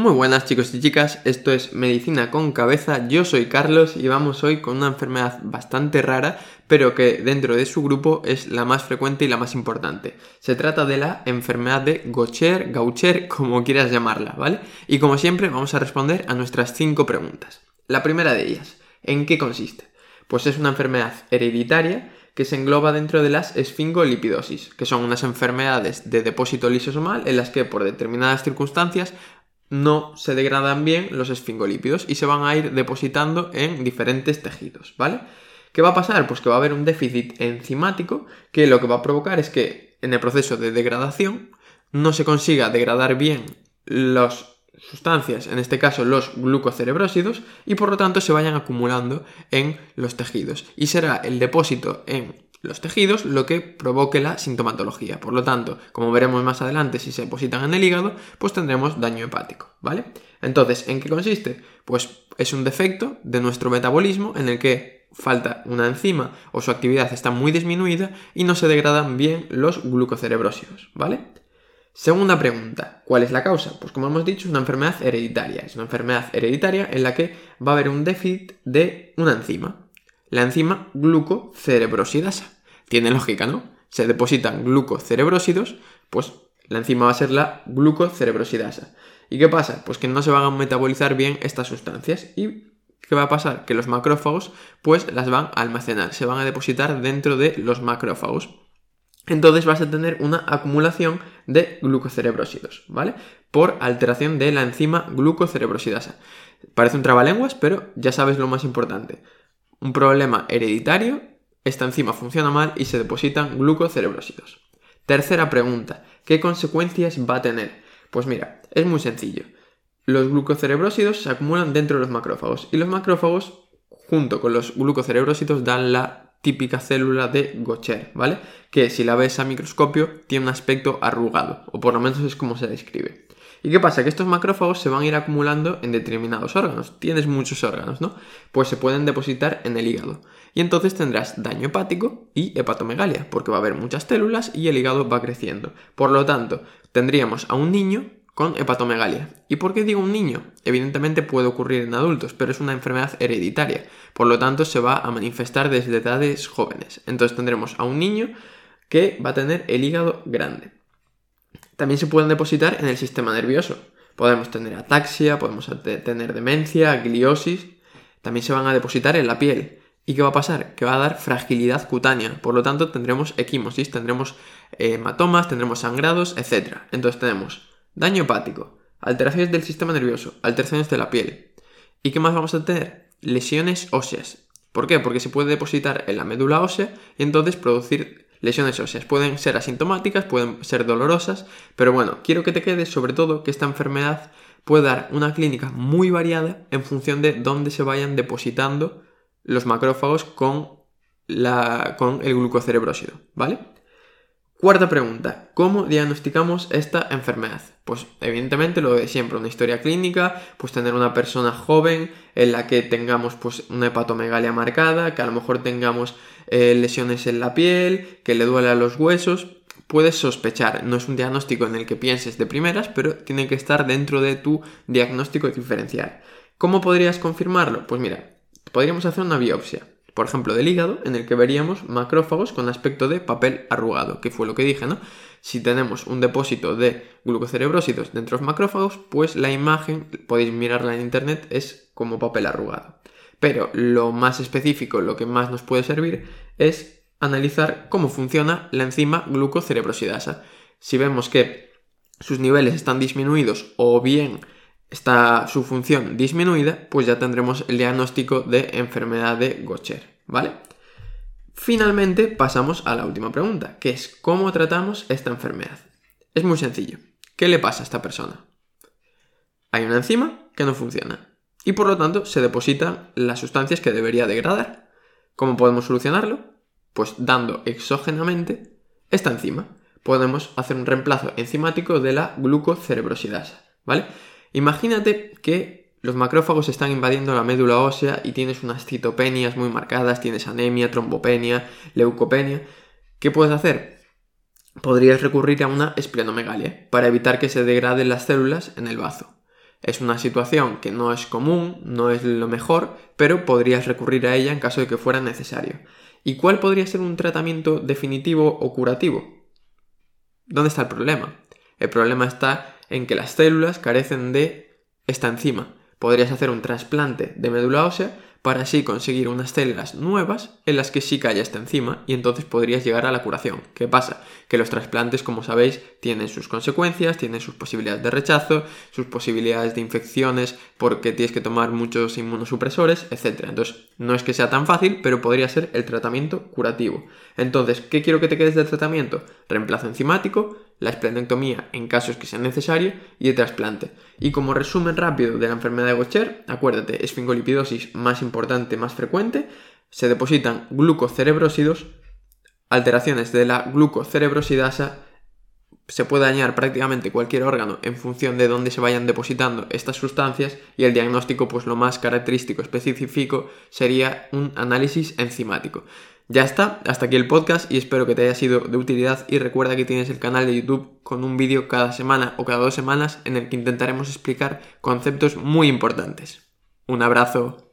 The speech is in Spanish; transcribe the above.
Muy buenas chicos y chicas, esto es Medicina con Cabeza, yo soy Carlos y vamos hoy con una enfermedad bastante rara, pero que dentro de su grupo es la más frecuente y la más importante. Se trata de la enfermedad de Gaucher, Gaucher, como quieras llamarla, ¿vale? Y como siempre vamos a responder a nuestras cinco preguntas. La primera de ellas, ¿en qué consiste? Pues es una enfermedad hereditaria que se engloba dentro de las esfingolipidosis, que son unas enfermedades de depósito lisosomal en las que por determinadas circunstancias no se degradan bien los esfingolípidos y se van a ir depositando en diferentes tejidos, ¿vale? ¿Qué va a pasar? Pues que va a haber un déficit enzimático que lo que va a provocar es que en el proceso de degradación no se consiga degradar bien las sustancias, en este caso los glucocerebrósidos, y por lo tanto se vayan acumulando en los tejidos. Y será el depósito en los tejidos lo que provoque la sintomatología. Por lo tanto, como veremos más adelante, si se depositan en el hígado, pues tendremos daño hepático, ¿vale? Entonces, ¿en qué consiste? Pues es un defecto de nuestro metabolismo en el que falta una enzima o su actividad está muy disminuida y no se degradan bien los glucocerebrósidos, ¿vale? Segunda pregunta, ¿cuál es la causa? Pues como hemos dicho, es una enfermedad hereditaria. Es una enfermedad hereditaria en la que va a haber un déficit de una enzima, la enzima glucocerebrosidasa. Tiene lógica, ¿no? Se depositan glucocerebrósidos, pues la enzima va a ser la glucocerebrosidasa. ¿Y qué pasa? Pues que no se van a metabolizar bien estas sustancias y ¿qué va a pasar? Que los macrófagos pues las van a almacenar, se van a depositar dentro de los macrófagos. Entonces vas a tener una acumulación de glucocerebrósidos, ¿vale? Por alteración de la enzima glucocerebrosidasa. Parece un trabalenguas, pero ya sabes lo más importante un problema hereditario, esta enzima funciona mal y se depositan glucocerebrósidos. Tercera pregunta, ¿qué consecuencias va a tener? Pues mira, es muy sencillo. Los glucocerebrósidos se acumulan dentro de los macrófagos y los macrófagos, junto con los glucocerebrósidos, dan la típica célula de Gaucher, ¿vale? Que si la ves a microscopio tiene un aspecto arrugado, o por lo menos es como se describe. ¿Y qué pasa? Que estos macrófagos se van a ir acumulando en determinados órganos. Tienes muchos órganos, ¿no? Pues se pueden depositar en el hígado. Y entonces tendrás daño hepático y hepatomegalia, porque va a haber muchas células y el hígado va creciendo. Por lo tanto, tendríamos a un niño con hepatomegalia. ¿Y por qué digo un niño? Evidentemente puede ocurrir en adultos, pero es una enfermedad hereditaria. Por lo tanto, se va a manifestar desde edades jóvenes. Entonces tendremos a un niño que va a tener el hígado grande. También se pueden depositar en el sistema nervioso. Podemos tener ataxia, podemos tener demencia, gliosis. También se van a depositar en la piel. ¿Y qué va a pasar? Que va a dar fragilidad cutánea. Por lo tanto, tendremos equimosis, tendremos eh, hematomas, tendremos sangrados, etc. Entonces tenemos daño hepático, alteraciones del sistema nervioso, alteraciones de la piel. ¿Y qué más vamos a tener? Lesiones óseas. ¿Por qué? Porque se puede depositar en la médula ósea y entonces producir lesiones óseas. Pueden ser asintomáticas, pueden ser dolorosas, pero bueno, quiero que te quede sobre todo que esta enfermedad puede dar una clínica muy variada en función de dónde se vayan depositando los macrófagos con, la, con el glucocerebrósido, ¿vale? Cuarta pregunta, ¿cómo diagnosticamos esta enfermedad? Pues evidentemente lo de siempre, una historia clínica, pues tener una persona joven en la que tengamos pues una hepatomegalia marcada, que a lo mejor tengamos eh, lesiones en la piel, que le duele a los huesos, puedes sospechar, no es un diagnóstico en el que pienses de primeras, pero tiene que estar dentro de tu diagnóstico diferencial. ¿Cómo podrías confirmarlo? Pues mira, podríamos hacer una biopsia por ejemplo, del hígado, en el que veríamos macrófagos con aspecto de papel arrugado, que fue lo que dije, ¿no? Si tenemos un depósito de glucocerebrósidos dentro de los macrófagos, pues la imagen, podéis mirarla en internet, es como papel arrugado. Pero lo más específico, lo que más nos puede servir, es analizar cómo funciona la enzima glucocerebrosidasa. Si vemos que sus niveles están disminuidos o bien está su función disminuida, pues ya tendremos el diagnóstico de enfermedad de Gaucher, ¿vale? Finalmente pasamos a la última pregunta, que es ¿cómo tratamos esta enfermedad? Es muy sencillo. ¿Qué le pasa a esta persona? Hay una enzima que no funciona y por lo tanto se depositan las sustancias que debería degradar. ¿Cómo podemos solucionarlo? Pues dando exógenamente esta enzima. Podemos hacer un reemplazo enzimático de la glucocerebrosidasa, ¿vale? Imagínate que los macrófagos están invadiendo la médula ósea y tienes unas citopenias muy marcadas, tienes anemia, trombopenia, leucopenia. ¿Qué puedes hacer? Podrías recurrir a una esplenomegalia para evitar que se degraden las células en el bazo. Es una situación que no es común, no es lo mejor, pero podrías recurrir a ella en caso de que fuera necesario. ¿Y cuál podría ser un tratamiento definitivo o curativo? ¿Dónde está el problema? El problema está en que las células carecen de esta enzima. Podrías hacer un trasplante de médula ósea para así conseguir unas células nuevas en las que sí haya esta enzima y entonces podrías llegar a la curación. ¿Qué pasa? Que los trasplantes, como sabéis, tienen sus consecuencias, tienen sus posibilidades de rechazo, sus posibilidades de infecciones porque tienes que tomar muchos inmunosupresores, etc. Entonces, no es que sea tan fácil, pero podría ser el tratamiento curativo. Entonces, ¿qué quiero que te quedes del tratamiento? Reemplazo enzimático, la esplenectomía en casos que sea necesario y el trasplante. Y como resumen rápido de la enfermedad de Gaucher, acuérdate, esfingolipidosis más importante, más frecuente, se depositan glucocerebrósidos, alteraciones de la glucocerebrosidasa, se puede dañar prácticamente cualquier órgano en función de dónde se vayan depositando estas sustancias y el diagnóstico pues lo más característico específico sería un análisis enzimático. Ya está, hasta aquí el podcast y espero que te haya sido de utilidad y recuerda que tienes el canal de YouTube con un vídeo cada semana o cada dos semanas en el que intentaremos explicar conceptos muy importantes. Un abrazo.